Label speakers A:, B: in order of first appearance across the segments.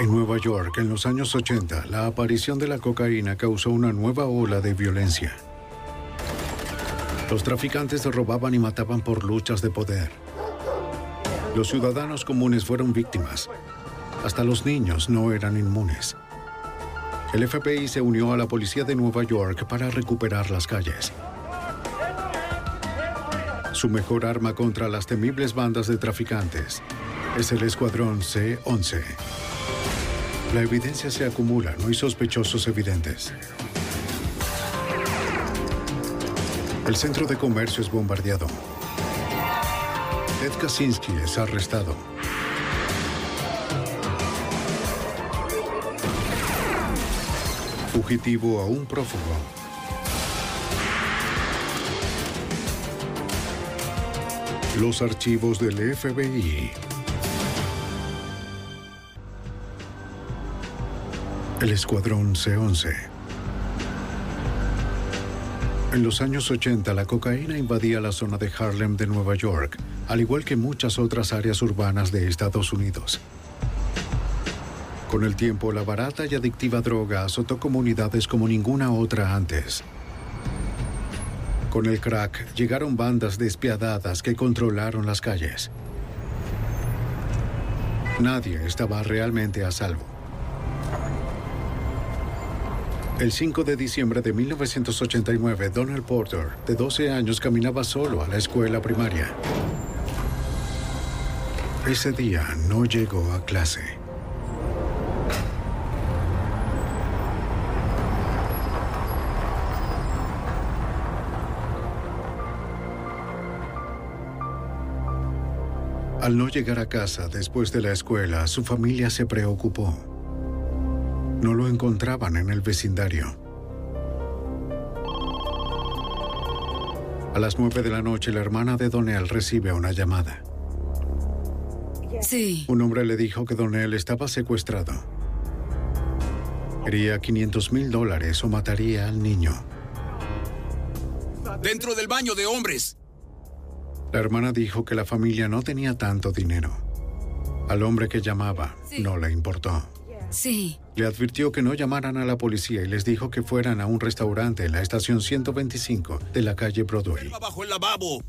A: En Nueva York, en los años 80, la aparición de la cocaína causó una nueva ola de violencia. Los traficantes robaban y mataban por luchas de poder. Los ciudadanos comunes fueron víctimas. Hasta los niños no eran inmunes. El FBI se unió a la policía de Nueva York para recuperar las calles. Su mejor arma contra las temibles bandas de traficantes es el Escuadrón C-11. La evidencia se acumula, no hay sospechosos evidentes. El centro de comercio es bombardeado. Ted Kaczynski es arrestado. Fugitivo a un prófugo. Los archivos del FBI. El Escuadrón C-11. En los años 80, la cocaína invadía la zona de Harlem de Nueva York, al igual que muchas otras áreas urbanas de Estados Unidos. Con el tiempo, la barata y adictiva droga azotó comunidades como ninguna otra antes. Con el crack llegaron bandas despiadadas que controlaron las calles. Nadie estaba realmente a salvo. El 5 de diciembre de 1989, Donald Porter, de 12 años, caminaba solo a la escuela primaria. Ese día no llegó a clase. Al no llegar a casa después de la escuela, su familia se preocupó. No lo encontraban en el vecindario. A las nueve de la noche, la hermana de Donell recibe una llamada.
B: Sí.
A: Un hombre le dijo que Donell estaba secuestrado. Quería 500 mil dólares o mataría al niño.
C: Dentro del baño de hombres.
A: La hermana dijo que la familia no tenía tanto dinero. Al hombre que llamaba no le importó.
B: Sí.
A: Le advirtió que no llamaran a la policía y les dijo que fueran a un restaurante en la estación 125 de la calle Broadway.
C: Bajo el lavabo.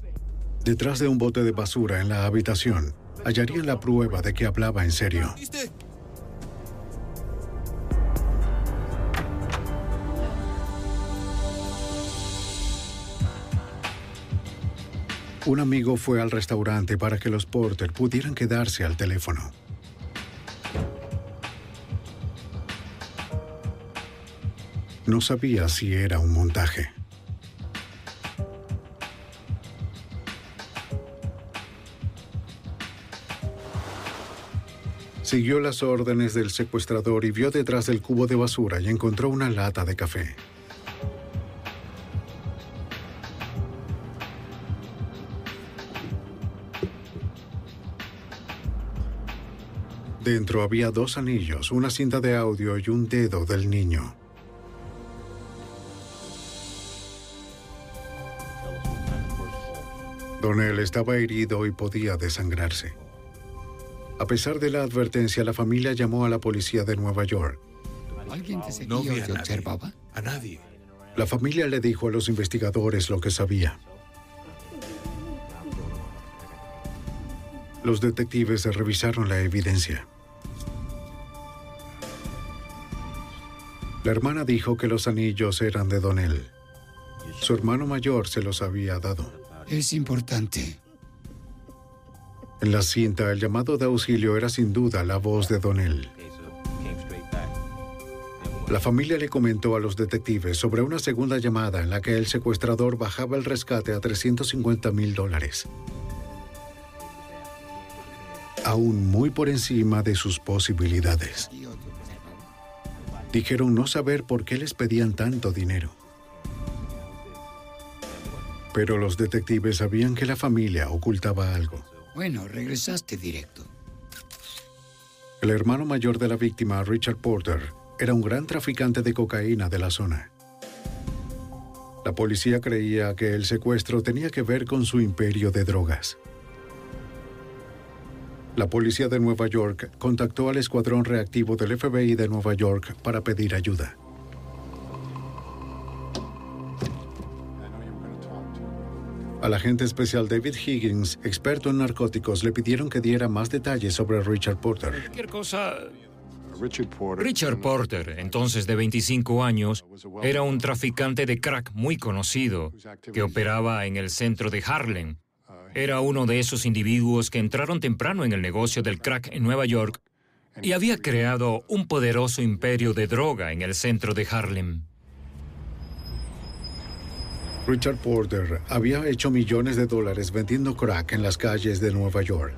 A: Detrás de un bote de basura en la habitación, hallarían la prueba de que hablaba en serio.
C: ¿Viste?
A: Un amigo fue al restaurante para que los Porter pudieran quedarse al teléfono. No sabía si era un montaje. Siguió las órdenes del secuestrador y vio detrás del cubo de basura y encontró una lata de café. Dentro había dos anillos, una cinta de audio y un dedo del niño. Donell estaba herido y podía desangrarse. A pesar de la advertencia, la familia llamó a la policía de Nueva York.
D: ¿Alguien te seguía
C: No vi a
D: te
C: nadie.
D: observaba?
C: A nadie.
A: La familia le dijo a los investigadores lo que sabía. Los detectives revisaron la evidencia. La hermana dijo que los anillos eran de Donnell. Su hermano mayor se los había dado.
D: Es importante.
A: En la cinta, el llamado de auxilio era sin duda la voz de Donnell. La familia le comentó a los detectives sobre una segunda llamada en la que el secuestrador bajaba el rescate a 350 mil dólares. Aún muy por encima de sus posibilidades. Dijeron no saber por qué les pedían tanto dinero. Pero los detectives sabían que la familia ocultaba algo.
D: Bueno, regresaste directo.
A: El hermano mayor de la víctima, Richard Porter, era un gran traficante de cocaína de la zona. La policía creía que el secuestro tenía que ver con su imperio de drogas. La policía de Nueva York contactó al escuadrón reactivo del FBI de Nueva York para pedir ayuda. Al agente especial David Higgins, experto en narcóticos, le pidieron que diera más detalles sobre Richard Porter.
E: Cualquier cosa. Richard Porter, entonces de 25 años, era un traficante de crack muy conocido que operaba en el centro de Harlem. Era uno de esos individuos que entraron temprano en el negocio del crack en Nueva York y había creado un poderoso imperio de droga en el centro de Harlem.
A: Richard Porter había hecho millones de dólares vendiendo crack en las calles de Nueva York.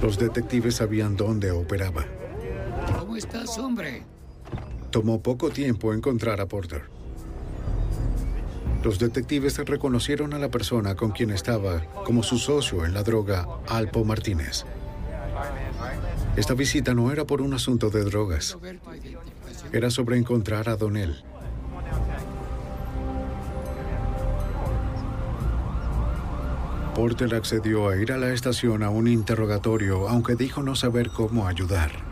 A: Los detectives sabían dónde operaba.
D: ¿Cómo estás, hombre?
A: Tomó poco tiempo encontrar a Porter. Los detectives reconocieron a la persona con quien estaba como su socio en la droga, Alpo Martínez. Esta visita no era por un asunto de drogas. Era sobre encontrar a Donnell. Porter accedió a ir a la estación a un interrogatorio, aunque dijo no saber cómo ayudar.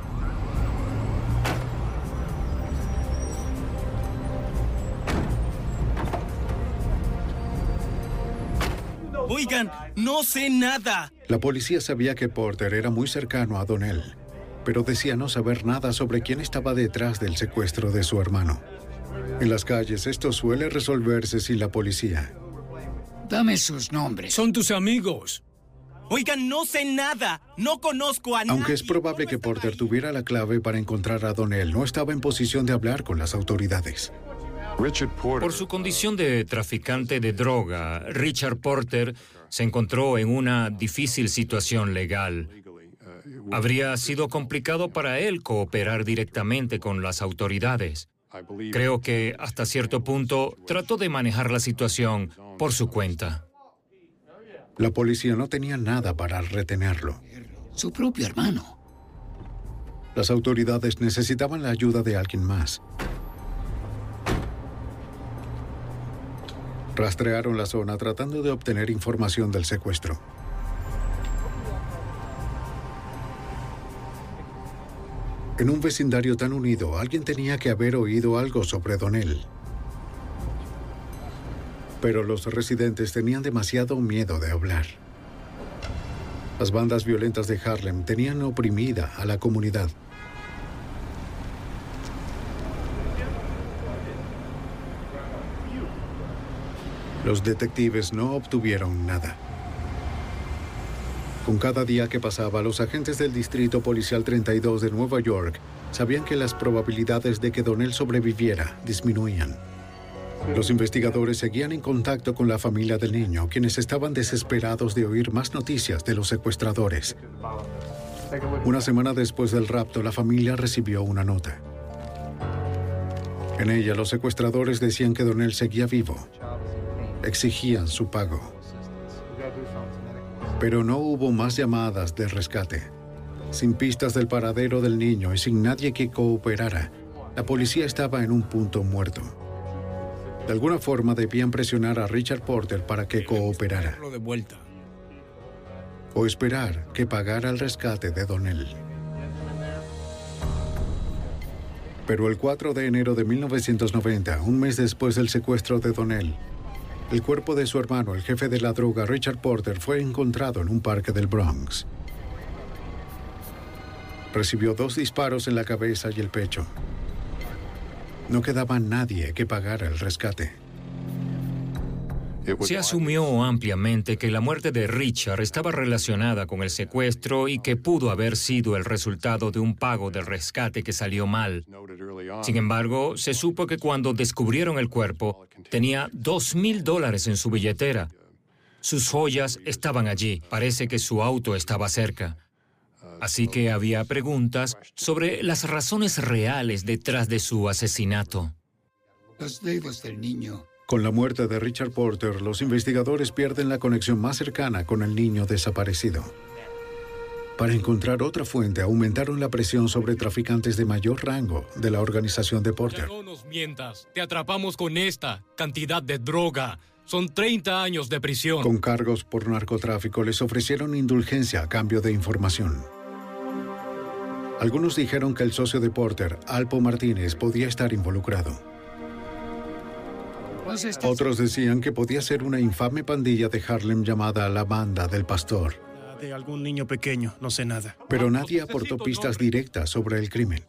C: Oigan, no sé nada.
A: La policía sabía que Porter era muy cercano a Donnell, pero decía no saber nada sobre quién estaba detrás del secuestro de su hermano. En las calles esto suele resolverse sin la policía.
D: Dame sus nombres.
C: Son tus amigos. Oigan, no sé nada. No conozco a nadie.
A: Aunque es probable
C: ¿Cómo
A: que Porter
C: ahí?
A: tuviera la clave para encontrar a Donnell, no estaba en posición de hablar con las autoridades.
E: Por su condición de traficante de droga, Richard Porter se encontró en una difícil situación legal. Habría sido complicado para él cooperar directamente con las autoridades. Creo que hasta cierto punto trató de manejar la situación por su cuenta.
A: La policía no tenía nada para retenerlo.
D: Su propio hermano.
A: Las autoridades necesitaban la ayuda de alguien más. Rastrearon la zona tratando de obtener información del secuestro. En un vecindario tan unido, alguien tenía que haber oído algo sobre Donnell. Pero los residentes tenían demasiado miedo de hablar. Las bandas violentas de Harlem tenían oprimida a la comunidad. Los detectives no obtuvieron nada. Con cada día que pasaba, los agentes del Distrito Policial 32 de Nueva York sabían que las probabilidades de que Donnell sobreviviera disminuían. Los investigadores seguían en contacto con la familia del niño, quienes estaban desesperados de oír más noticias de los secuestradores. Una semana después del rapto, la familia recibió una nota. En ella, los secuestradores decían que Donnell seguía vivo. Exigían su pago. Pero no hubo más llamadas de rescate. Sin pistas del paradero del niño y sin nadie que cooperara, la policía estaba en un punto muerto. De alguna forma debían presionar a Richard Porter para que cooperara o esperar que pagara el rescate de Donnell. Pero el 4 de enero de 1990, un mes después del secuestro de Donnell, El cuerpo de su hermano, el jefe de la droga, Richard Porter, fue encontrado en un parque del Bronx. Recibió dos disparos en la cabeza y el pecho. No quedaba nadie que pagara el rescate.
E: Se asumió ampliamente que la muerte de Richard estaba relacionada con el secuestro y que pudo haber sido el resultado de un pago del rescate que salió mal. Sin embargo, se supo que cuando descubrieron el cuerpo, tenía dos mil dólares en su billetera. Sus joyas estaban allí. Parece que su auto estaba cerca. Así que había preguntas sobre las razones reales detrás de su asesinato.
D: Los dedos del niño.
A: Con la muerte de Richard Porter, los investigadores pierden la conexión más cercana con el niño desaparecido. Para encontrar otra fuente, aumentaron la presión sobre traficantes de mayor rango de la organización de Porter.
F: no nos mientas. Te atrapamos con esta cantidad de droga. Son 30 años de prisión.
A: Con cargos por narcotráfico les ofrecieron indulgencia a cambio de información. Algunos dijeron que el socio de Porter, Alpo Martínez, podía estar involucrado. Otros decían que podía ser una infame pandilla de Harlem llamada la Banda del Pastor.
G: De algún niño pequeño, no sé nada.
A: Pero nadie aportó pistas directas sobre el crimen.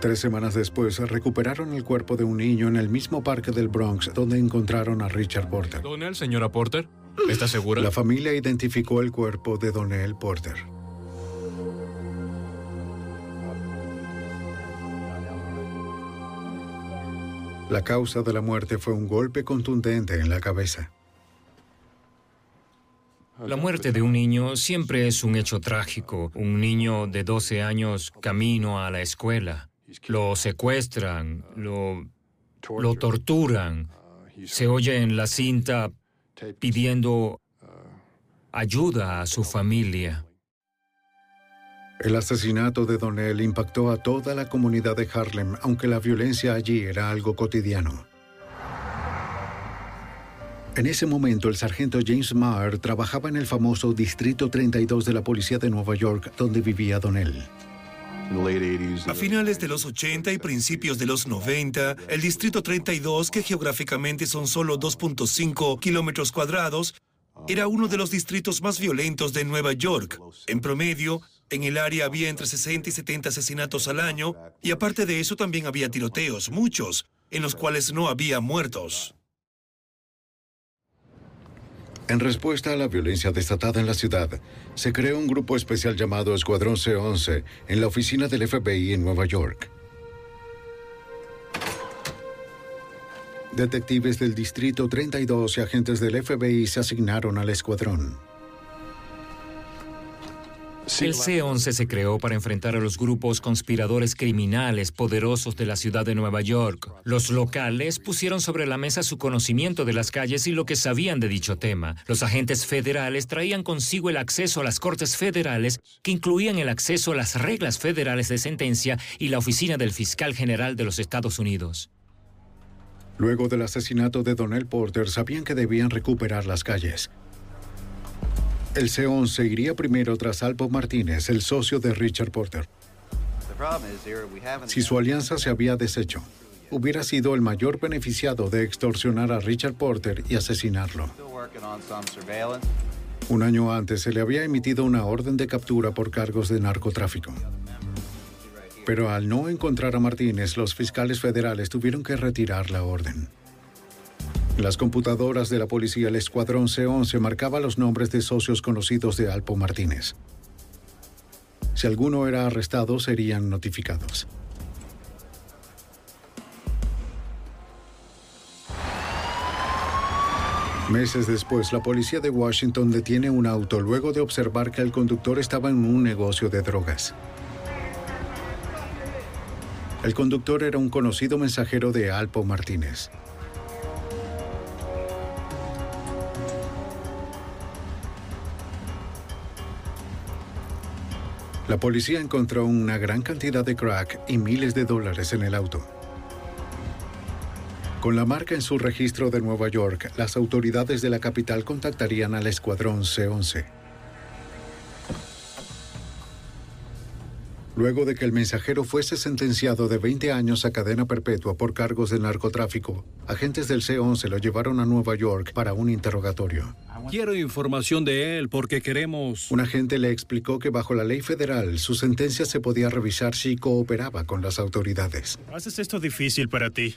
A: Tres semanas después, recuperaron el cuerpo de un niño en el mismo parque del Bronx donde encontraron a Richard Porter.
F: ¿Donel, señora Porter? ¿Está segura?
A: La familia identificó el cuerpo de Donell Porter. La causa de la muerte fue un golpe contundente en la cabeza.
E: La muerte de un niño siempre es un hecho trágico. Un niño de 12 años camino a la escuela. Lo secuestran, lo, lo torturan. Se oye en la cinta pidiendo ayuda a su familia.
A: El asesinato de Donnell impactó a toda la comunidad de Harlem, aunque la violencia allí era algo cotidiano. En ese momento, el sargento James Marr trabajaba en el famoso Distrito 32 de la Policía de Nueva York, donde vivía Donnell.
H: A finales de los 80 y principios de los 90, el Distrito 32, que geográficamente son solo 2.5 kilómetros cuadrados, era uno de los distritos más violentos de Nueva York. En promedio, en el área había entre 60 y 70 asesinatos al año, y aparte de eso también había tiroteos, muchos, en los cuales no había muertos.
A: En respuesta a la violencia desatada en la ciudad, se creó un grupo especial llamado Escuadrón C-11 en la oficina del FBI en Nueva York. Detectives del Distrito 32 y agentes del FBI se asignaron al escuadrón.
E: El C-11 se creó para enfrentar a los grupos conspiradores criminales poderosos de la ciudad de Nueva York. Los locales pusieron sobre la mesa su conocimiento de las calles y lo que sabían de dicho tema. Los agentes federales traían consigo el acceso a las cortes federales, que incluían el acceso a las reglas federales de sentencia y la oficina del fiscal general de los Estados Unidos.
A: Luego del asesinato de Donnell Porter, sabían que debían recuperar las calles. El C-11 iría primero tras Alpo Martínez, el socio de Richard Porter. Si su alianza se había deshecho, hubiera sido el mayor beneficiado de extorsionar a Richard Porter y asesinarlo. Un año antes se le había emitido una orden de captura por cargos de narcotráfico. Pero al no encontrar a Martínez, los fiscales federales tuvieron que retirar la orden. Las computadoras de la policía, el escuadrón C-11 marcaba los nombres de socios conocidos de Alpo Martínez. Si alguno era arrestado, serían notificados. Meses después, la policía de Washington detiene un auto luego de observar que el conductor estaba en un negocio de drogas. El conductor era un conocido mensajero de Alpo Martínez. La policía encontró una gran cantidad de crack y miles de dólares en el auto. Con la marca en su registro de Nueva York, las autoridades de la capital contactarían al escuadrón C-11. Luego de que el mensajero fuese sentenciado de 20 años a cadena perpetua por cargos de narcotráfico, agentes del C-11 lo llevaron a Nueva York para un interrogatorio.
I: Quiero información de él porque queremos...
A: Un agente le explicó que bajo la ley federal su sentencia se podía revisar si cooperaba con las autoridades.
G: Haces esto difícil para ti.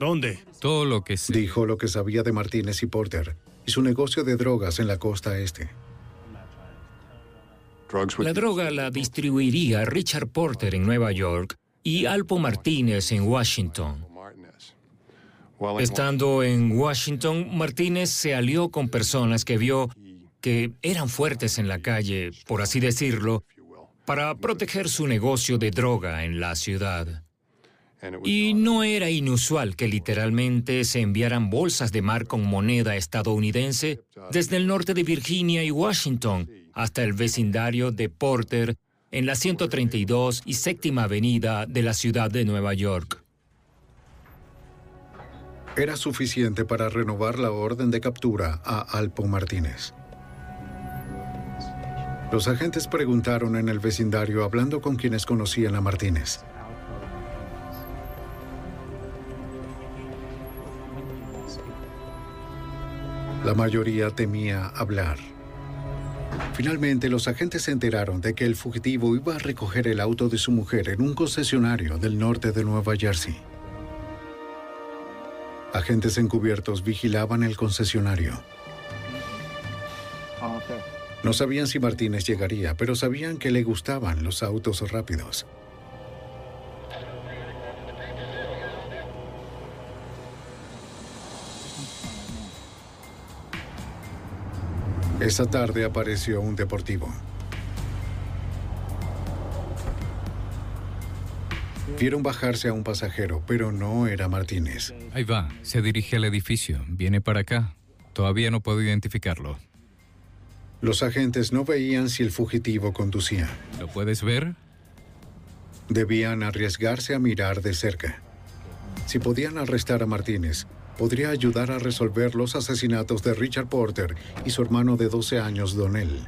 G: ¿Dónde?
J: Todo lo que sé.
A: Dijo lo que sabía de Martínez y Porter y su negocio de drogas en la costa este.
E: La droga la distribuiría Richard Porter en Nueva York y Alpo Martínez en Washington. Estando en Washington, Martínez se alió con personas que vio que eran fuertes en la calle, por así decirlo, para proteger su negocio de droga en la ciudad. Y no era inusual que literalmente se enviaran bolsas de mar con moneda estadounidense desde el norte de Virginia y Washington hasta el vecindario de Porter en la 132 y séptima avenida de la ciudad de Nueva York.
A: Era suficiente para renovar la orden de captura a Alpo Martínez. Los agentes preguntaron en el vecindario hablando con quienes conocían a Martínez. La mayoría temía hablar. Finalmente, los agentes se enteraron de que el fugitivo iba a recoger el auto de su mujer en un concesionario del norte de Nueva Jersey. Agentes encubiertos vigilaban el concesionario. No sabían si Martínez llegaría, pero sabían que le gustaban los autos rápidos. Esa tarde apareció un deportivo. Vieron bajarse a un pasajero, pero no era Martínez.
J: Ahí va, se dirige al edificio, viene para acá. Todavía no puedo identificarlo.
A: Los agentes no veían si el fugitivo conducía.
J: ¿Lo puedes ver?
A: Debían arriesgarse a mirar de cerca. Si podían arrestar a Martínez, podría ayudar a resolver los asesinatos de Richard Porter y su hermano de 12 años, Donnell.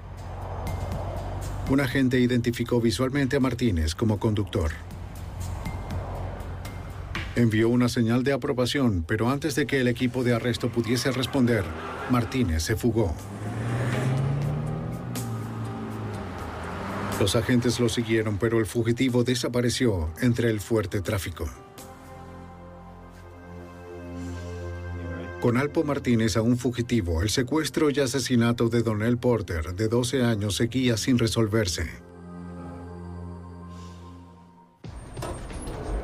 A: Un agente identificó visualmente a Martínez como conductor. Envió una señal de aprobación, pero antes de que el equipo de arresto pudiese responder, Martínez se fugó. Los agentes lo siguieron, pero el fugitivo desapareció entre el fuerte tráfico. Con Alpo Martínez a un fugitivo, el secuestro y asesinato de Donnell Porter, de 12 años, seguía sin resolverse.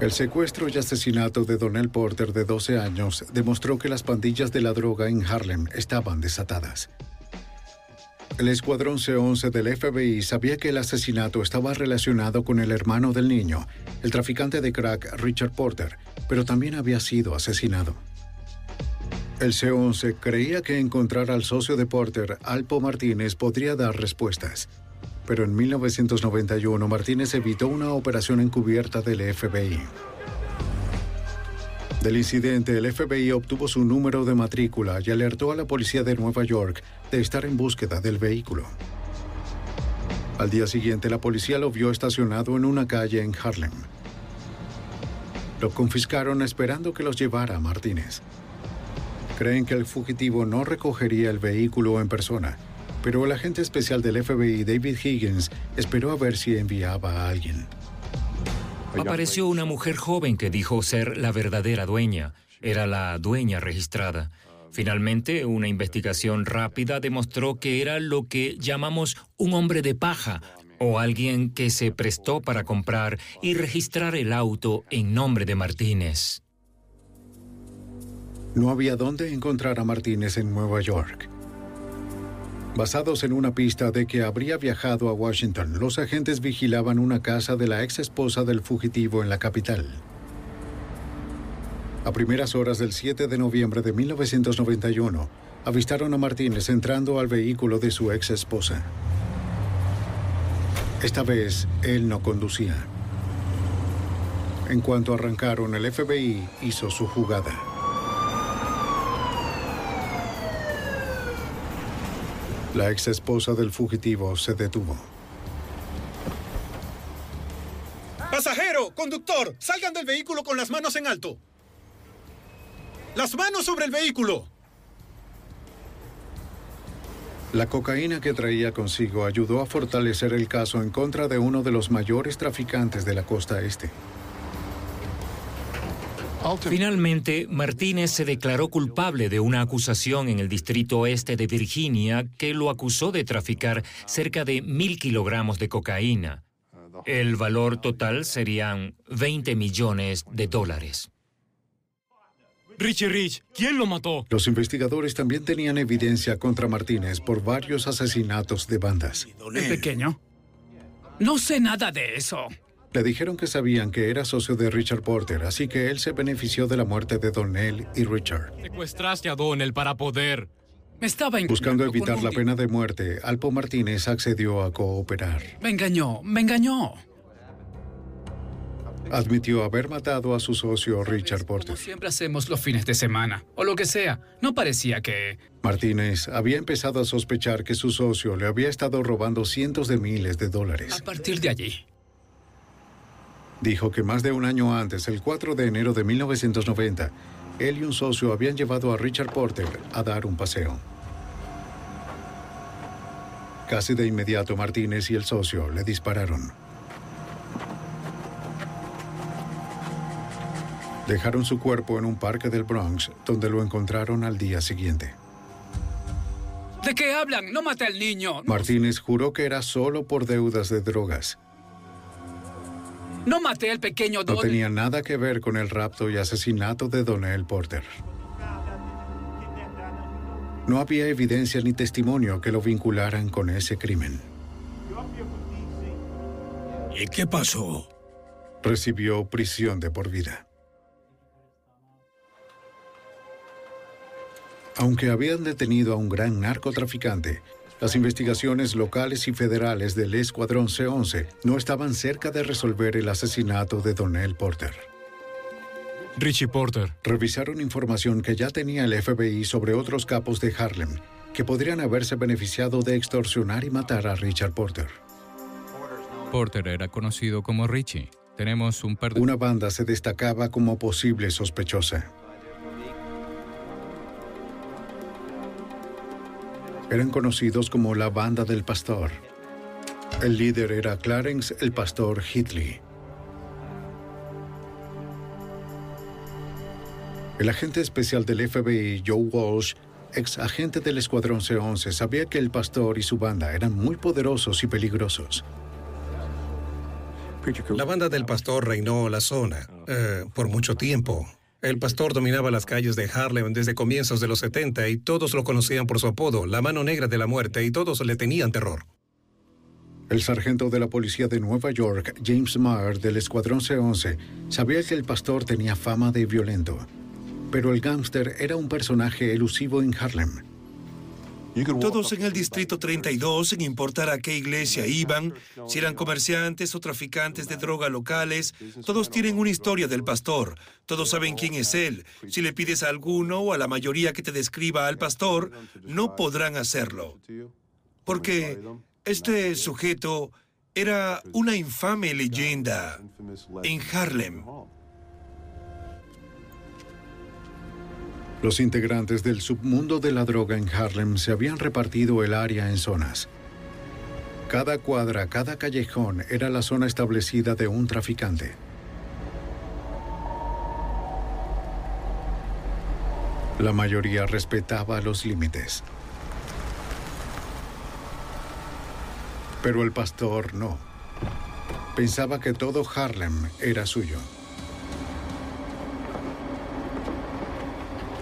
A: El secuestro y asesinato de Donnell Porter, de 12 años, demostró que las pandillas de la droga en Harlem estaban desatadas. El escuadrón C-11 del FBI sabía que el asesinato estaba relacionado con el hermano del niño, el traficante de crack Richard Porter, pero también había sido asesinado. El C-11 creía que encontrar al socio de Porter, Alpo Martínez, podría dar respuestas. Pero en 1991 Martínez evitó una operación encubierta del FBI. Del incidente, el FBI obtuvo su número de matrícula y alertó a la policía de Nueva York de estar en búsqueda del vehículo. Al día siguiente, la policía lo vio estacionado en una calle en Harlem. Lo confiscaron esperando que los llevara a Martínez. Creen que el fugitivo no recogería el vehículo en persona, pero el agente especial del FBI, David Higgins, esperó a ver si enviaba a alguien.
E: Apareció una mujer joven que dijo ser la verdadera dueña. Era la dueña registrada. Finalmente, una investigación rápida demostró que era lo que llamamos un hombre de paja o alguien que se prestó para comprar y registrar el auto en nombre de Martínez.
A: No había dónde encontrar a Martínez en Nueva York. Basados en una pista de que habría viajado a Washington, los agentes vigilaban una casa de la ex esposa del fugitivo en la capital. A primeras horas del 7 de noviembre de 1991, avistaron a Martínez entrando al vehículo de su ex esposa. Esta vez, él no conducía. En cuanto arrancaron, el FBI hizo su jugada. La ex esposa del fugitivo se detuvo.
K: Primero, conductor, salgan del vehículo con las manos en alto. Las manos sobre el vehículo.
A: La cocaína que traía consigo ayudó a fortalecer el caso en contra de uno de los mayores traficantes de la costa este.
E: Finalmente, Martínez se declaró culpable de una acusación en el distrito oeste de Virginia que lo acusó de traficar cerca de mil kilogramos de cocaína. El valor total serían 20 millones de dólares.
F: Richie Rich, ¿quién lo mató?
A: Los investigadores también tenían evidencia contra Martínez por varios asesinatos de bandas.
L: ¿El pequeño? No sé nada de eso.
A: Le dijeron que sabían que era socio de Richard Porter, así que él se benefició de la muerte de Donnell y Richard.
F: Secuestraste a Donnell para poder.
L: Me estaba
A: Buscando evitar la pena de muerte, Alpo Martínez accedió a cooperar.
L: Me engañó, me engañó.
A: Admitió haber matado a su socio Richard Porter.
L: Siempre hacemos los fines de semana, o lo que sea. No parecía que...
A: Martínez había empezado a sospechar que su socio le había estado robando cientos de miles de dólares.
L: A partir de allí,
A: Dijo que más de un año antes, el 4 de enero de 1990, él y un socio habían llevado a Richard Porter a dar un paseo. Casi de inmediato Martínez y el socio le dispararon. Dejaron su cuerpo en un parque del Bronx, donde lo encontraron al día siguiente.
L: ¿De qué hablan? No maté al niño.
A: Martínez juró que era solo por deudas de drogas.
L: No maté al pequeño
A: No
L: Donnell.
A: tenía nada que ver con el rapto y asesinato de Donnell Porter. No había evidencia ni testimonio que lo vincularan con ese crimen.
M: ¿Y qué pasó?
A: Recibió prisión de por vida. Aunque habían detenido a un gran narcotraficante, las investigaciones locales y federales del Escuadrón C-11 no estaban cerca de resolver el asesinato de Donnell Porter.
F: Richie Porter.
A: Revisaron información que ya tenía el FBI sobre otros capos de Harlem que podrían haberse beneficiado de extorsionar y matar a Richard Porter.
J: Porter era conocido como Richie. Tenemos un par de...
A: Una banda se destacaba como posible sospechosa. Eran conocidos como la Banda del Pastor. El líder era Clarence el Pastor Hitley. El agente especial del FBI, Joe Walsh, ex agente del Escuadrón C-11, sabía que el pastor y su banda eran muy poderosos y peligrosos.
N: La banda del pastor reinó la zona eh, por mucho tiempo. El pastor dominaba las calles de Harlem desde comienzos de los 70 y todos lo conocían por su apodo, la mano negra de la muerte, y todos le tenían terror.
A: El sargento de la policía de Nueva York, James Maher, del Escuadrón C-11, sabía que el pastor tenía fama de violento. Pero el gángster era un personaje elusivo en Harlem.
H: Todos en el Distrito 32, sin importar a qué iglesia iban, si eran comerciantes o traficantes de droga locales, todos tienen una historia del pastor. Todos saben quién es él. Si le pides a alguno o a la mayoría que te describa al pastor, no podrán hacerlo. Porque este sujeto era una infame leyenda en Harlem.
A: Los integrantes del submundo de la droga en Harlem se habían repartido el área en zonas. Cada cuadra, cada callejón era la zona establecida de un traficante. La mayoría respetaba los límites. Pero el pastor no. Pensaba que todo Harlem era suyo.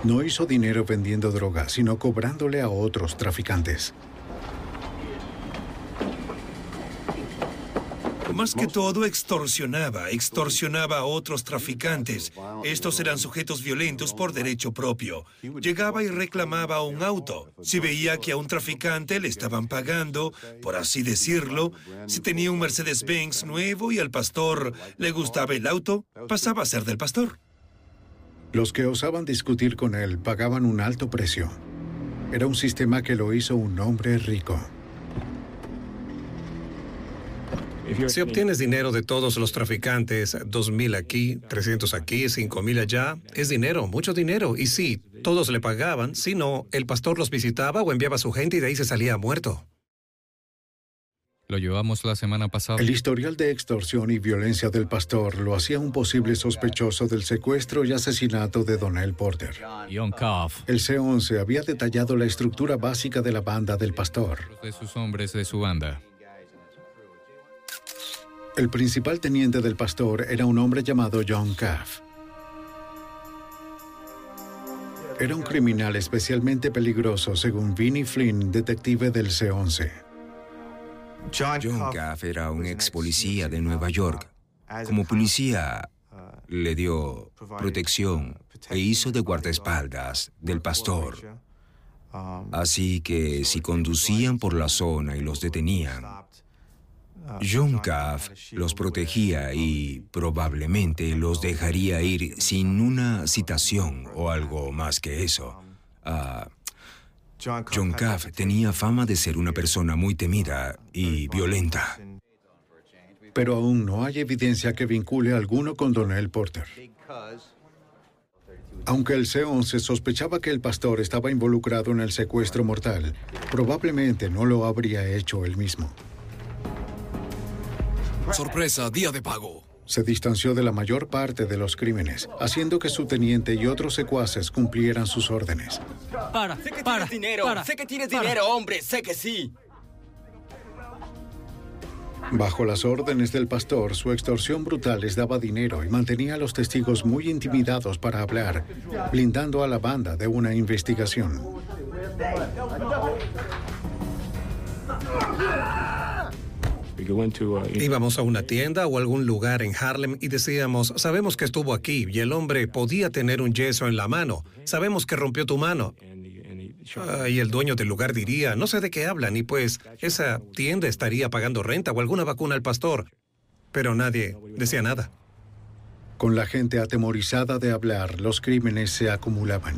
A: No hizo dinero vendiendo droga, sino cobrándole a otros traficantes.
H: Más que todo extorsionaba, extorsionaba a otros traficantes. Estos eran sujetos violentos por derecho propio. Llegaba y reclamaba un auto. Si veía que a un traficante le estaban pagando, por así decirlo, si tenía un Mercedes-Benz nuevo y al pastor le gustaba el auto, pasaba a ser del pastor.
A: Los que osaban discutir con él pagaban un alto precio. Era un sistema que lo hizo un hombre rico.
N: Si obtienes dinero de todos los traficantes, dos mil aquí, 300 aquí, cinco mil allá, es dinero, mucho dinero. Y sí, todos le pagaban, si no, el pastor los visitaba o enviaba su gente y de ahí se salía muerto.
J: Lo llevamos la semana pasada.
A: El historial de extorsión y violencia del pastor lo hacía un posible sospechoso del secuestro y asesinato de Donnell Porter. El C-11 había detallado la estructura básica de la banda del pastor.
J: De sus hombres de su banda.
A: El principal teniente del pastor era un hombre llamado John Caff. Era un criminal especialmente peligroso, según Vinnie Flynn, detective del C-11.
O: John Caff era un ex policía de Nueva York. Como policía, le dio protección e hizo de guardaespaldas del pastor. Así que si conducían por la zona y los detenían, John Caff los protegía y probablemente los dejaría ir sin una citación o algo más que eso. Ah, John Caff tenía fama de ser una persona muy temida y violenta.
A: Pero aún no hay evidencia que vincule a alguno con Donnell Porter. Aunque el C-11 sospechaba que el pastor estaba involucrado en el secuestro mortal, probablemente no lo habría hecho él mismo.
P: Sorpresa, día de pago
A: se distanció de la mayor parte de los crímenes, haciendo que su teniente y otros secuaces cumplieran sus órdenes.
Q: Para, sé que tienes dinero, sé que tienes dinero, hombre, sé que sí.
A: Bajo las órdenes del pastor, su extorsión brutal les daba dinero y mantenía a los testigos muy intimidados para hablar, blindando a la banda de una investigación.
N: Uh, Íbamos a una tienda o algún lugar en Harlem y decíamos, sabemos que estuvo aquí y el hombre podía tener un yeso en la mano. Sabemos que rompió tu mano. y el dueño del lugar diría, no sé de qué hablan y pues esa tienda estaría pagando renta o alguna vacuna al pastor. Pero nadie decía nada.
A: Con la gente atemorizada de hablar, los crímenes se acumulaban.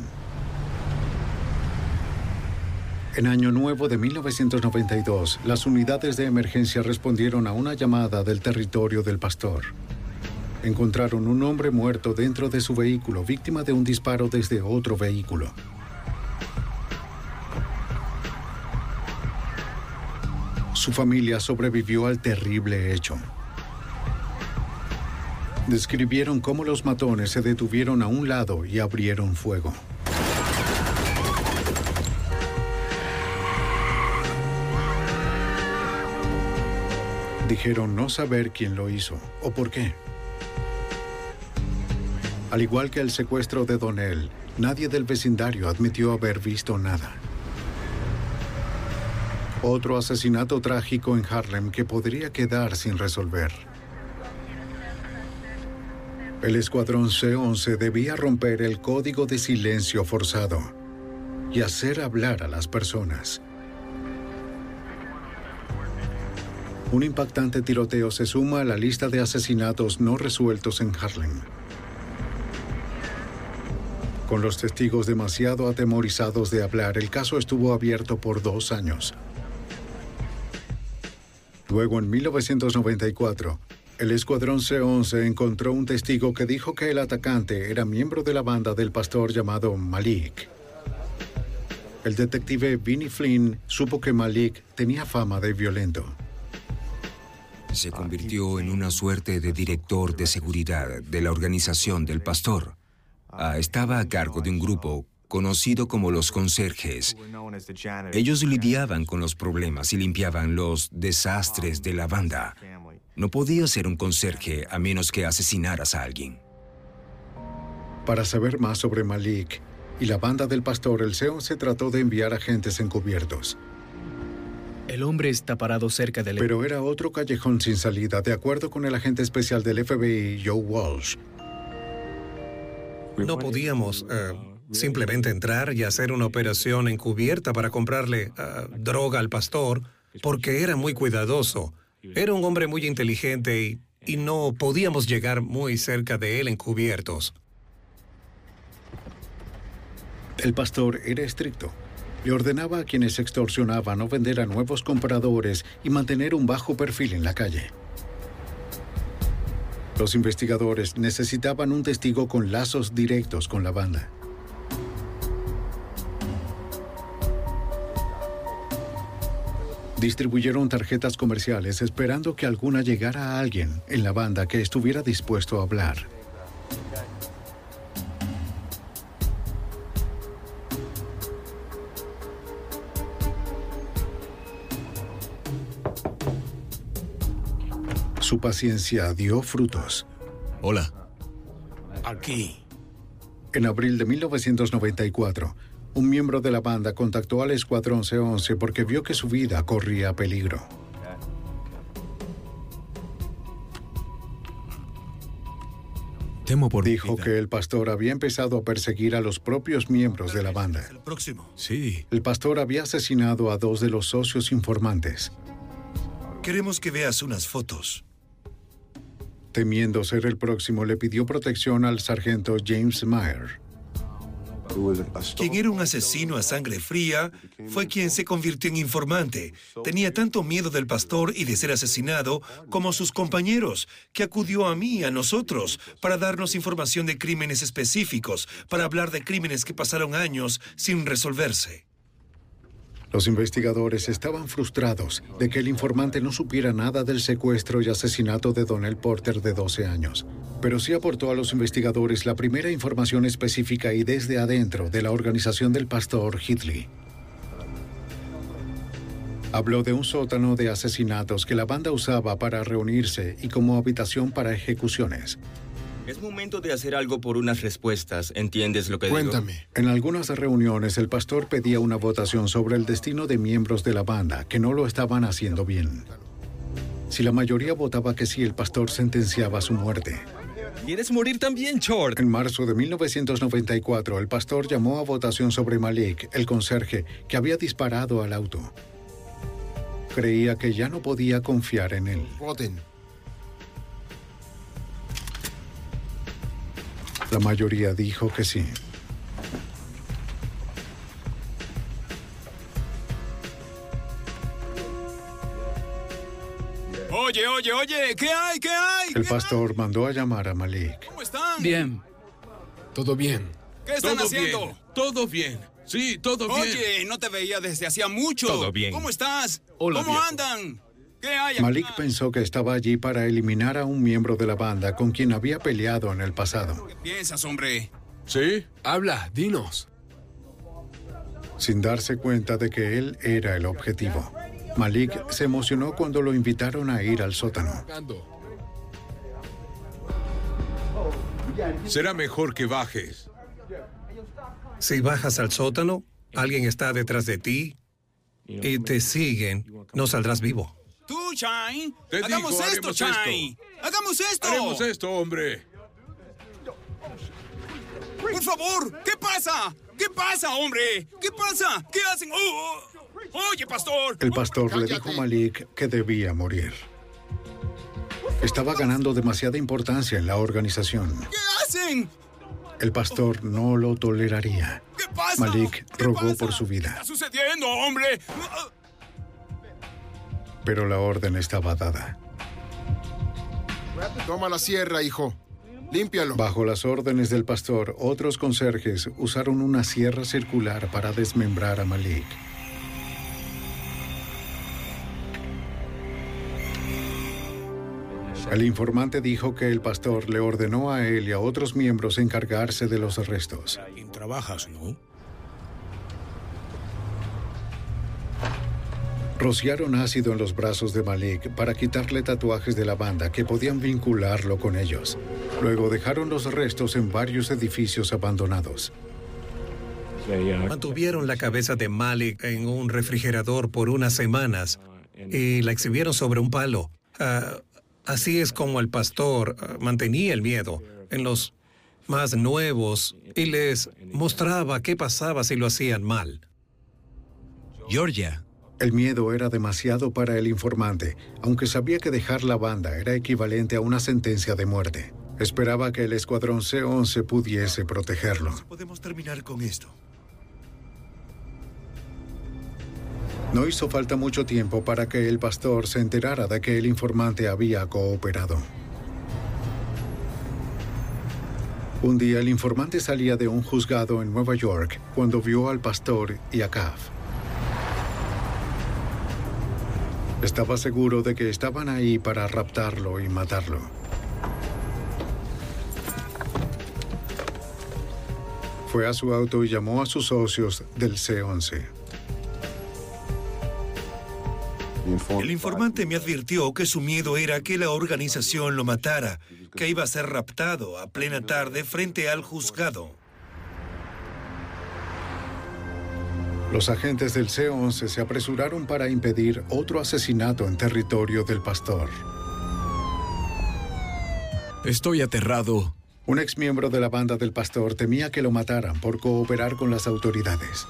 A: En Año Nuevo de 1992, las unidades de emergencia respondieron a una llamada del territorio del pastor. Encontraron un hombre muerto dentro de su vehículo, víctima de un disparo desde otro vehículo. Su familia sobrevivió al terrible hecho. Describieron cómo los matones se detuvieron a un lado y abrieron fuego. Dijeron no saber quién lo hizo o por qué. Al igual que el secuestro de Donnell, nadie del vecindario admitió haber visto nada. Otro asesinato trágico en Harlem que podría quedar sin resolver. El escuadrón C-11 debía romper el código de silencio forzado y hacer hablar a las personas. Un impactante tiroteo se suma a la lista de asesinatos no resueltos en Harlem. Con los testigos demasiado atemorizados de hablar, el caso estuvo abierto por dos años. Luego, en 1994, el Escuadrón C-11 encontró un testigo que dijo que el atacante era miembro de la banda del pastor llamado Malik. El detective Vinnie Flynn supo que Malik tenía fama de violento
O: se convirtió en una suerte de director de seguridad de la organización del pastor. Ah, estaba a cargo de un grupo conocido como los conserjes. Ellos lidiaban con los problemas y limpiaban los desastres de la banda. No podía ser un conserje a menos que asesinaras a alguien.
A: Para saber más sobre Malik y la banda del pastor, el CEO se trató de enviar agentes encubiertos.
L: El hombre está parado cerca del...
A: Pero era otro callejón sin salida, de acuerdo con el agente especial del FBI, Joe Walsh.
N: No podíamos eh, simplemente entrar y hacer una operación encubierta para comprarle eh, droga al pastor, porque era muy cuidadoso. Era un hombre muy inteligente y, y no podíamos llegar muy cerca de él encubiertos.
A: El pastor era estricto le ordenaba a quienes extorsionaban no vender a nuevos compradores y mantener un bajo perfil en la calle. Los investigadores necesitaban un testigo con lazos directos con la banda. Distribuyeron tarjetas comerciales esperando que alguna llegara a alguien en la banda que estuviera dispuesto a hablar. Su paciencia dio frutos.
P: Hola. Aquí.
A: En abril de 1994, un miembro de la banda contactó al Escuadrón C-11 porque vio que su vida corría peligro.
P: Temo por
A: Dijo que el pastor había empezado a perseguir a los propios miembros de la banda.
P: El próximo. Sí.
A: El pastor había asesinado a dos de los socios informantes.
H: Queremos que veas unas fotos.
A: Temiendo ser el próximo, le pidió protección al sargento James Meyer.
H: Quien era un asesino a sangre fría fue quien se convirtió en informante. Tenía tanto miedo del pastor y de ser asesinado como sus compañeros, que acudió a mí, a nosotros, para darnos información de crímenes específicos, para hablar de crímenes que pasaron años sin resolverse.
A: Los investigadores estaban frustrados de que el informante no supiera nada del secuestro y asesinato de Donnell Porter de 12 años, pero sí aportó a los investigadores la primera información específica y desde adentro de la organización del pastor Hitley. Habló de un sótano de asesinatos que la banda usaba para reunirse y como habitación para ejecuciones.
Q: Es momento de hacer algo por unas respuestas. ¿Entiendes lo que
A: Cuéntame. digo? En algunas reuniones el pastor pedía una votación sobre el destino de miembros de la banda que no lo estaban haciendo bien. Si la mayoría votaba que sí, el pastor sentenciaba su muerte.
Q: ¿Quieres morir también, Short?
A: En marzo de 1994, el pastor llamó a votación sobre Malik, el conserje, que había disparado al auto. Creía que ya no podía confiar en él.
P: Voten.
A: La mayoría dijo que sí.
P: Oye, oye, oye, ¿qué hay? ¿Qué hay?
A: El pastor mandó a llamar a Malik.
P: ¿Cómo están?
L: Bien.
P: Todo bien.
Q: ¿Qué están
P: todo
Q: haciendo?
P: Bien. Todo bien. Sí, todo bien.
Q: Oye, no te veía desde hacía mucho.
P: Todo bien.
Q: ¿Cómo estás?
P: Hola,
Q: ¿Cómo
P: viejo.
Q: andan? ¿Qué hay?
A: Malik pensó que estaba allí para eliminar a un miembro de la banda con quien había peleado en el pasado.
Q: ¿Qué piensas, hombre?
P: Sí, habla, dinos.
A: Sin darse cuenta de que él era el objetivo. Malik se emocionó cuando lo invitaron a ir al sótano.
P: Será mejor que bajes.
N: Si bajas al sótano, alguien está detrás de ti y te siguen, no saldrás vivo.
Q: Tú, Shine.
P: Te digo,
Q: Hagamos esto. Shine. Hagamos esto.
P: Haremos esto, hombre.
Q: Por favor, ¿qué pasa? ¿Qué pasa, hombre? ¿Qué pasa? ¿Qué hacen? Oh, oh. Oye, pastor.
A: El pastor le dijo a Malik que debía morir. Estaba ganando demasiada importancia en la organización.
Q: ¿Qué hacen?
A: El pastor no lo toleraría.
Q: ¿Qué pasa?
A: Malik rogó por su vida,
Q: está sucediendo, hombre?
A: Pero la orden estaba dada.
P: Toma la sierra, hijo. Límpialo.
A: Bajo las órdenes del pastor, otros conserjes usaron una sierra circular para desmembrar a Malik. El informante dijo que el pastor le ordenó a él y a otros miembros encargarse de los restos.
M: ¿Quién trabajas, no?
A: Rociaron ácido en los brazos de Malik para quitarle tatuajes de la banda que podían vincularlo con ellos. Luego dejaron los restos en varios edificios abandonados.
N: Mantuvieron la cabeza de Malik en un refrigerador por unas semanas y la exhibieron sobre un palo. Ah, así es como el pastor ah, mantenía el miedo en los más nuevos y les mostraba qué pasaba si lo hacían mal.
O: Georgia.
A: El miedo era demasiado para el informante, aunque sabía que dejar la banda era equivalente a una sentencia de muerte. Esperaba que el escuadrón C-11 pudiese protegerlo.
H: Podemos terminar con esto.
A: No hizo falta mucho tiempo para que el pastor se enterara de que el informante había cooperado. Un día el informante salía de un juzgado en Nueva York cuando vio al pastor y a Cav. Estaba seguro de que estaban ahí para raptarlo y matarlo. Fue a su auto y llamó a sus socios del C-11.
H: El informante me advirtió que su miedo era que la organización lo matara, que iba a ser raptado a plena tarde frente al juzgado.
A: Los agentes del C-11 se apresuraron para impedir otro asesinato en territorio del pastor.
P: Estoy aterrado.
A: Un exmiembro de la banda del pastor temía que lo mataran por cooperar con las autoridades.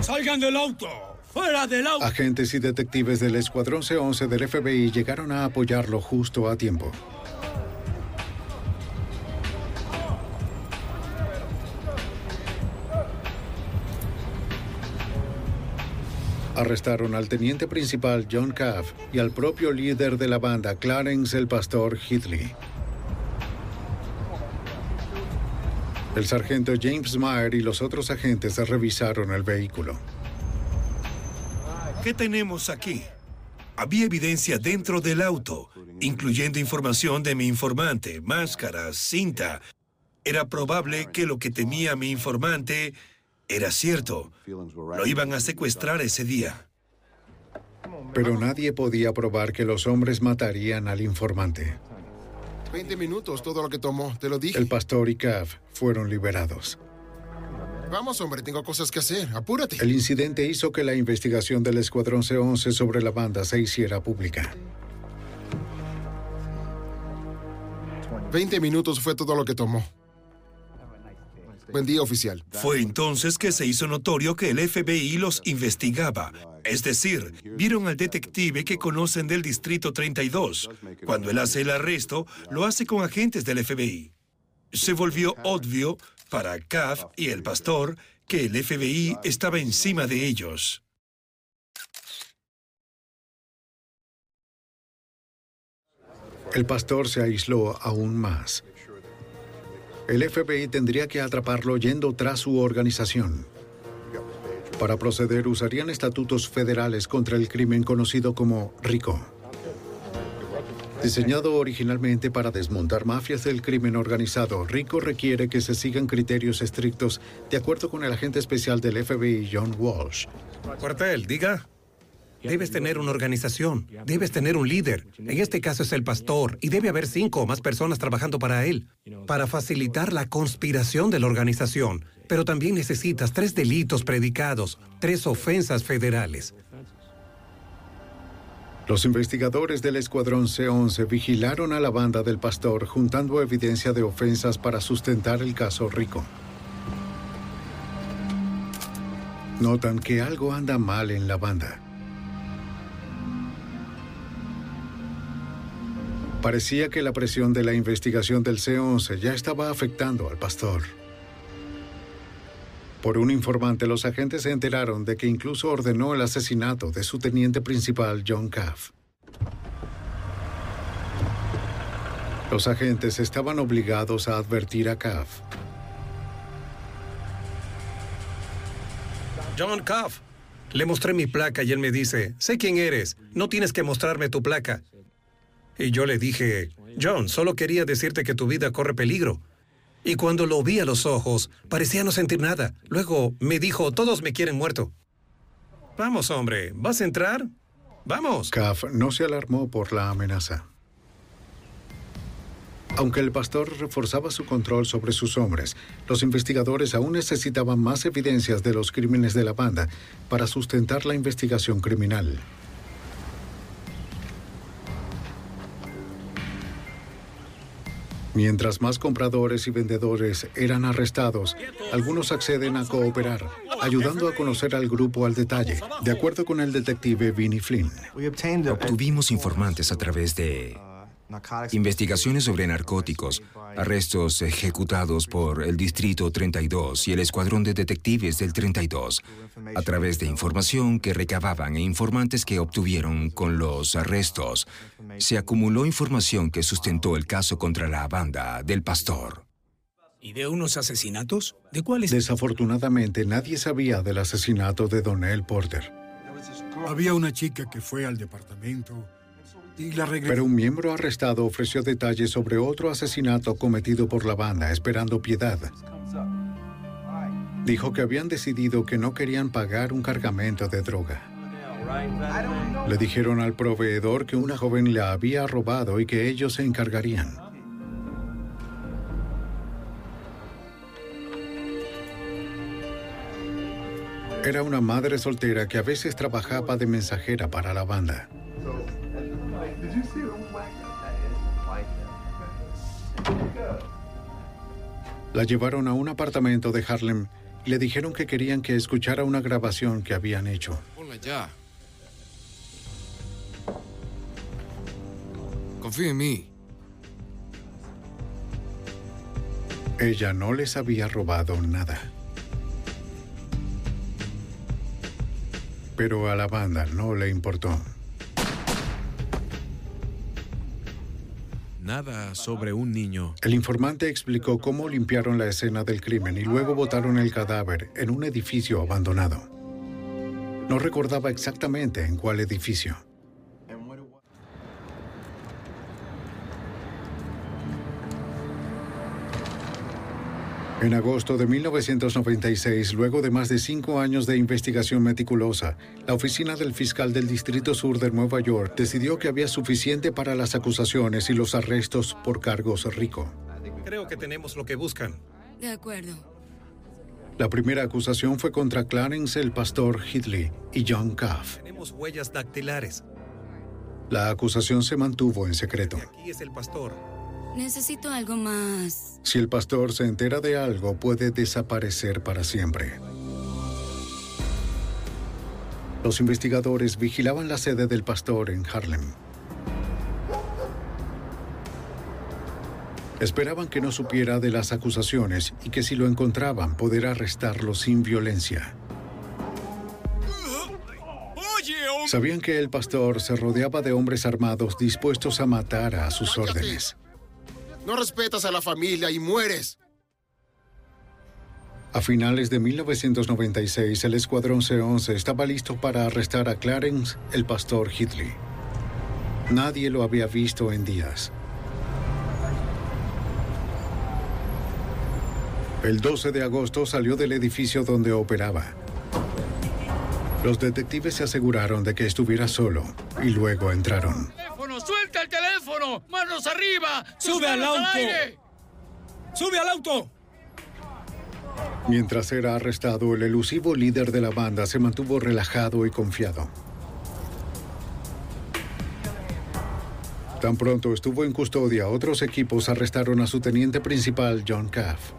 M: ¡Salgan del auto! ¡Fuera del auto!
A: Agentes y detectives del Escuadrón C-11 del FBI llegaron a apoyarlo justo a tiempo. Arrestaron al teniente principal John Caff y al propio líder de la banda, Clarence el Pastor Hitley. El sargento James Meyer y los otros agentes revisaron el vehículo.
H: ¿Qué tenemos aquí? Había evidencia dentro del auto, incluyendo información de mi informante, máscaras, cinta. Era probable que lo que temía mi informante era cierto. Lo iban a secuestrar ese día.
A: Pero nadie podía probar que los hombres matarían al informante.
P: 20 minutos, todo lo que tomó, te lo dije.
A: El pastor y Cav fueron liberados.
P: Vamos, hombre, tengo cosas que hacer. Apúrate.
A: El incidente hizo que la investigación del Escuadrón C-11 sobre la banda se hiciera pública.
P: 20 minutos fue todo lo que tomó. Buen día, oficial.
H: Fue entonces que se hizo notorio que el FBI los investigaba. Es decir, vieron al detective que conocen del Distrito 32. Cuando él hace el arresto, lo hace con agentes del FBI. Se volvió obvio para Cav y el pastor que el FBI estaba encima de ellos.
A: El pastor se aisló aún más. El FBI tendría que atraparlo yendo tras su organización. Para proceder usarían estatutos federales contra el crimen conocido como RICO. Diseñado originalmente para desmontar mafias del crimen organizado, RICO requiere que se sigan criterios estrictos de acuerdo con el agente especial del FBI, John Walsh.
N: Cuartel, diga. Debes tener una organización, debes tener un líder. En este caso es el pastor y debe haber cinco o más personas trabajando para él, para facilitar la conspiración de la organización. Pero también necesitas tres delitos predicados, tres ofensas federales.
A: Los investigadores del Escuadrón C-11 vigilaron a la banda del pastor juntando evidencia de ofensas para sustentar el caso Rico. Notan que algo anda mal en la banda. Parecía que la presión de la investigación del C-11 ya estaba afectando al pastor. Por un informante, los agentes se enteraron de que incluso ordenó el asesinato de su teniente principal, John Caff. Los agentes estaban obligados a advertir a Caff.
N: John Caff. Le mostré mi placa y él me dice, sé quién eres, no tienes que mostrarme tu placa. Y yo le dije, John, solo quería decirte que tu vida corre peligro. Y cuando lo vi a los ojos, parecía no sentir nada. Luego me dijo, todos me quieren muerto. Vamos, hombre, ¿vas a entrar? Vamos.
A: Caff no se alarmó por la amenaza. Aunque el pastor reforzaba su control sobre sus hombres, los investigadores aún necesitaban más evidencias de los crímenes de la banda para sustentar la investigación criminal. Mientras más compradores y vendedores eran arrestados, algunos acceden a cooperar, ayudando a conocer al grupo al detalle, de acuerdo con el detective Vinnie Flynn.
O: Obtuvimos informantes a través de investigaciones sobre narcóticos, arrestos ejecutados por el Distrito 32 y el Escuadrón de Detectives del 32, a través de información que recababan e informantes que obtuvieron con los arrestos. Se acumuló información que sustentó el caso contra la banda del pastor.
Q: ¿Y de unos asesinatos? ¿De cuáles?
A: Desafortunadamente, nadie sabía del asesinato de Donnell Porter.
M: Había una chica que fue al departamento la.
A: Pero un miembro arrestado ofreció detalles sobre otro asesinato cometido por la banda, esperando piedad. Dijo que habían decidido que no querían pagar un cargamento de droga. Le dijeron al proveedor que una joven le había robado y que ellos se encargarían. Era una madre soltera que a veces trabajaba de mensajera para la banda. La llevaron a un apartamento de Harlem y le dijeron que querían que escuchara una grabación que habían hecho.
R: Ponla ya. Confía en mí.
A: Ella no les había robado nada. Pero a la banda no le importó.
R: Nada sobre un niño.
A: El informante explicó cómo limpiaron la escena del crimen y luego botaron el cadáver en un edificio abandonado. No recordaba exactamente en cuál edificio. En agosto de 1996, luego de más de cinco años de investigación meticulosa, la oficina del fiscal del Distrito Sur de Nueva York decidió que había suficiente para las acusaciones y los arrestos por cargos rico.
N: Creo que tenemos lo que buscan.
B: De acuerdo.
A: La primera acusación fue contra Clarence el pastor Hitley y John Cuff.
N: Tenemos huellas dactilares.
A: La acusación se mantuvo en secreto.
N: Aquí es el pastor.
B: Necesito algo más.
A: Si el pastor se entera de algo, puede desaparecer para siempre. Los investigadores vigilaban la sede del pastor en Harlem. Esperaban que no supiera de las acusaciones y que si lo encontraban, poder arrestarlo sin violencia. Sabían que el pastor se rodeaba de hombres armados dispuestos a matar a sus órdenes.
P: No respetas a la familia y mueres.
A: A finales de 1996, el Escuadrón C-11 estaba listo para arrestar a Clarence, el pastor Hitley. Nadie lo había visto en días. El 12 de agosto salió del edificio donde operaba. Los detectives se aseguraron de que estuviera solo y luego entraron.
M: ¡Teléfono! ¡Suelta el teléfono! ¡Manos arriba!
Q: ¡Sube al auto!
M: aire!
Q: ¡Sube al auto!
A: Mientras era arrestado, el elusivo líder de la banda se mantuvo relajado y confiado. Tan pronto estuvo en custodia, otros equipos arrestaron a su teniente principal, John Caff.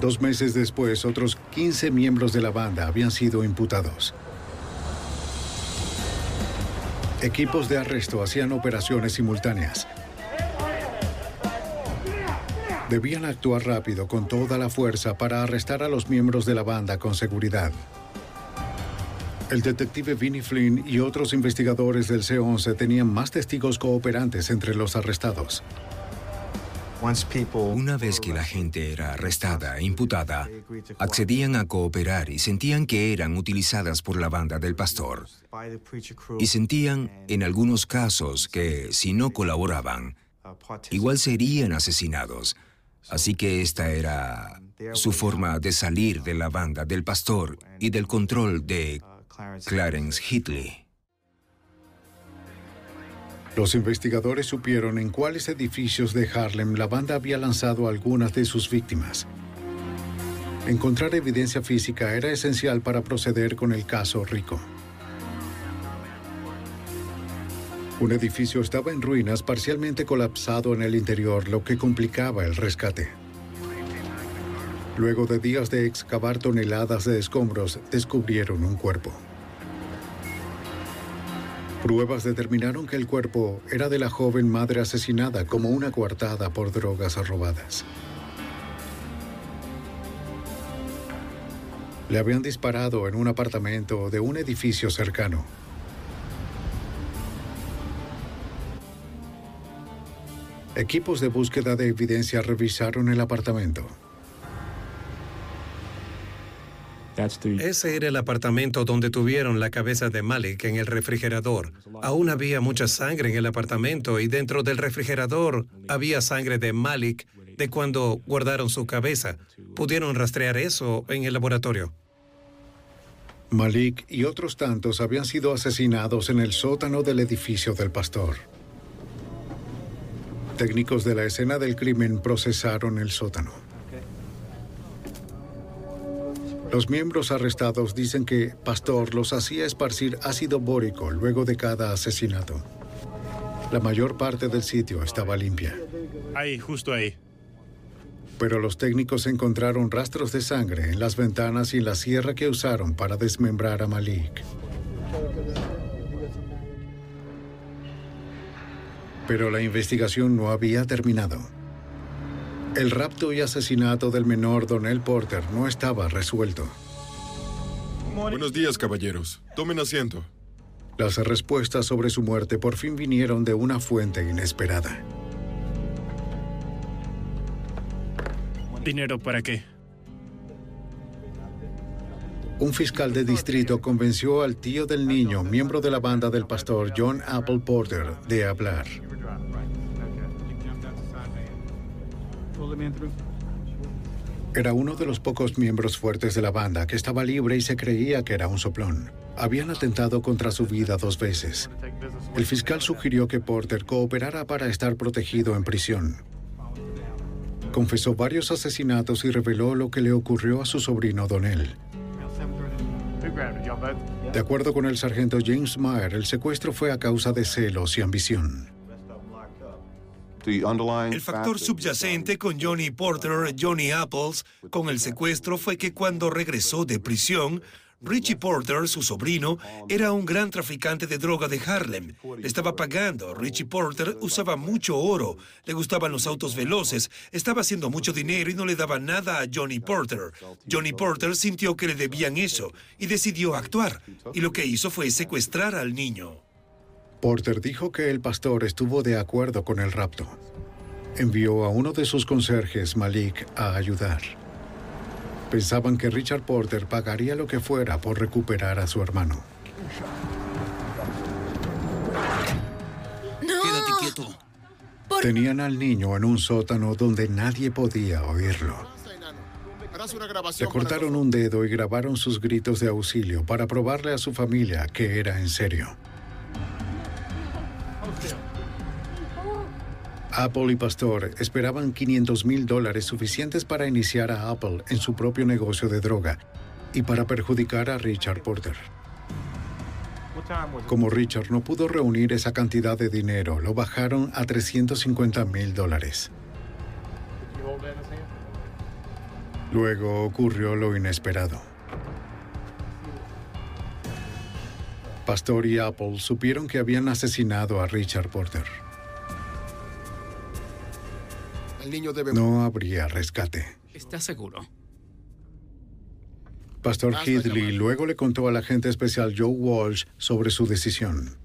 A: Dos meses después, otros 15 miembros de la banda habían sido imputados. Equipos de arresto hacían operaciones simultáneas. Debían actuar rápido con toda la fuerza para arrestar a los miembros de la banda con seguridad. El detective Vinnie Flynn y otros investigadores del C-11 tenían más testigos cooperantes entre los arrestados.
O: Una vez que la gente era arrestada e imputada, accedían a cooperar y sentían que eran utilizadas por la banda del pastor. Y sentían, en algunos casos, que si no colaboraban, igual serían asesinados. Así que esta era su forma de salir de la banda del pastor y del control de Clarence Hitley.
A: Los investigadores supieron en cuáles edificios de Harlem la banda había lanzado algunas de sus víctimas. Encontrar evidencia física era esencial para proceder con el caso Rico. Un edificio estaba en ruinas, parcialmente colapsado en el interior, lo que complicaba el rescate. Luego de días de excavar toneladas de escombros, descubrieron un cuerpo. Pruebas determinaron que el cuerpo era de la joven madre asesinada como una coartada por drogas robadas. Le habían disparado en un apartamento de un edificio cercano. Equipos de búsqueda de evidencia revisaron el apartamento.
N: Ese era el apartamento donde tuvieron la cabeza de Malik en el refrigerador. Aún había mucha sangre en el apartamento y dentro del refrigerador había sangre de Malik de cuando guardaron su cabeza. Pudieron rastrear eso en el laboratorio.
A: Malik y otros tantos habían sido asesinados en el sótano del edificio del pastor. Técnicos de la escena del crimen procesaron el sótano. Los miembros arrestados dicen que Pastor los hacía esparcir ácido bórico luego de cada asesinato. La mayor parte del sitio estaba limpia.
G: Ahí, justo ahí.
A: Pero los técnicos encontraron rastros de sangre en las ventanas y en la sierra que usaron para desmembrar a Malik. Pero la investigación no había terminado. El rapto y asesinato del menor Donnell Porter no estaba resuelto.
S: Buenos días, caballeros. Tomen asiento.
A: Las respuestas sobre su muerte por fin vinieron de una fuente inesperada.
G: ¿Dinero para qué?
A: Un fiscal de distrito convenció al tío del niño, miembro de la banda del pastor John Apple Porter, de hablar. Era uno de los pocos miembros fuertes de la banda que estaba libre y se creía que era un soplón. Habían atentado contra su vida dos veces. El fiscal sugirió que Porter cooperara para estar protegido en prisión. Confesó varios asesinatos y reveló lo que le ocurrió a su sobrino Donnell. De acuerdo con el sargento James Meyer, el secuestro fue a causa de celos y ambición.
H: El factor subyacente con Johnny Porter, Johnny Apples, con el secuestro fue que cuando regresó de prisión, Richie Porter, su sobrino, era un gran traficante de droga de Harlem. Le estaba pagando. Richie Porter usaba mucho oro, le gustaban los autos veloces, estaba haciendo mucho dinero y no le daba nada a Johnny Porter. Johnny Porter sintió que le debían eso y decidió actuar. Y lo que hizo fue secuestrar al niño.
A: Porter dijo que el pastor estuvo de acuerdo con el rapto. Envió a uno de sus conserjes, Malik, a ayudar. Pensaban que Richard Porter pagaría lo que fuera por recuperar a su hermano.
Q: Quédate quieto.
A: Tenían al niño en un sótano donde nadie podía oírlo. Le cortaron un dedo y grabaron sus gritos de auxilio para probarle a su familia que era en serio. Apple y Pastor esperaban 500 mil dólares suficientes para iniciar a Apple en su propio negocio de droga y para perjudicar a Richard Porter. Como Richard no pudo reunir esa cantidad de dinero, lo bajaron a 350 mil dólares. Luego ocurrió lo inesperado. Pastor y Apple supieron que habían asesinado a Richard Porter.
P: El niño debe...
A: No habría rescate.
L: ¿Estás seguro?
A: Pastor Headley luego le contó al agente especial Joe Walsh sobre su decisión.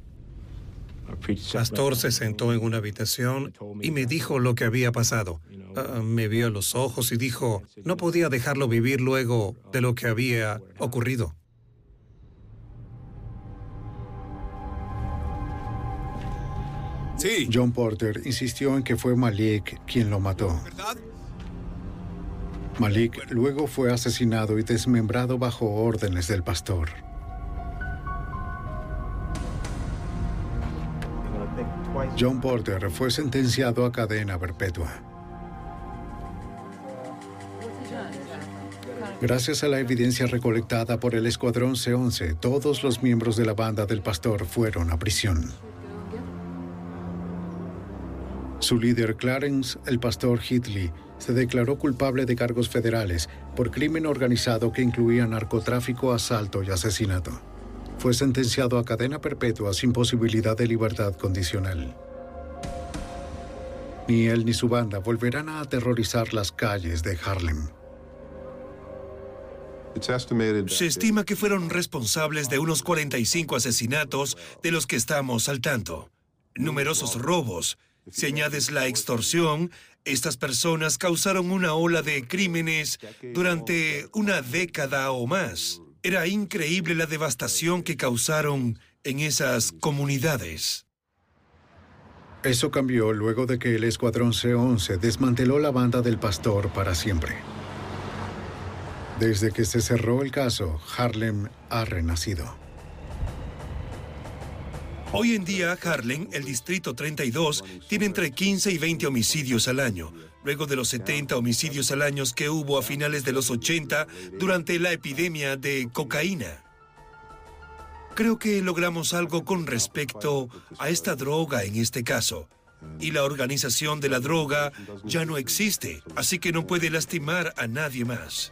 N: Pastor se sentó en una habitación y me dijo lo que había pasado. Ah, me vio a los ojos y dijo, no podía dejarlo vivir luego de lo que había ocurrido.
P: Sí.
A: John Porter insistió en que fue Malik quien lo mató. Malik luego fue asesinado y desmembrado bajo órdenes del pastor. John Porter fue sentenciado a cadena perpetua. Gracias a la evidencia recolectada por el Escuadrón C-11, todos los miembros de la banda del pastor fueron a prisión. Su líder, Clarence, el pastor Hitley, se declaró culpable de cargos federales por crimen organizado que incluía narcotráfico, asalto y asesinato. fue sentenciado a cadena perpetua sin posibilidad de libertad condicional. Ni él ni su banda volverán a aterrorizar las calles de Harlem.
H: Se estima que fueron responsables de unos 45 asesinatos de los que estamos al tanto. Numerosos robos. Si añades la extorsión, estas personas causaron una ola de crímenes durante una década o más. Era increíble la devastación que causaron en esas comunidades.
A: Eso cambió luego de que el Escuadrón C-11 desmanteló la banda del pastor para siempre. Desde que se cerró el caso, Harlem ha renacido.
H: Hoy en día, Harlem, el Distrito 32, tiene entre 15 y 20 homicidios al año, luego de los 70 homicidios al año que hubo a finales de los 80 durante la epidemia de cocaína. Creo que logramos algo con respecto a esta droga en este caso. Y la organización de la droga ya no existe, así que no puede lastimar a nadie más.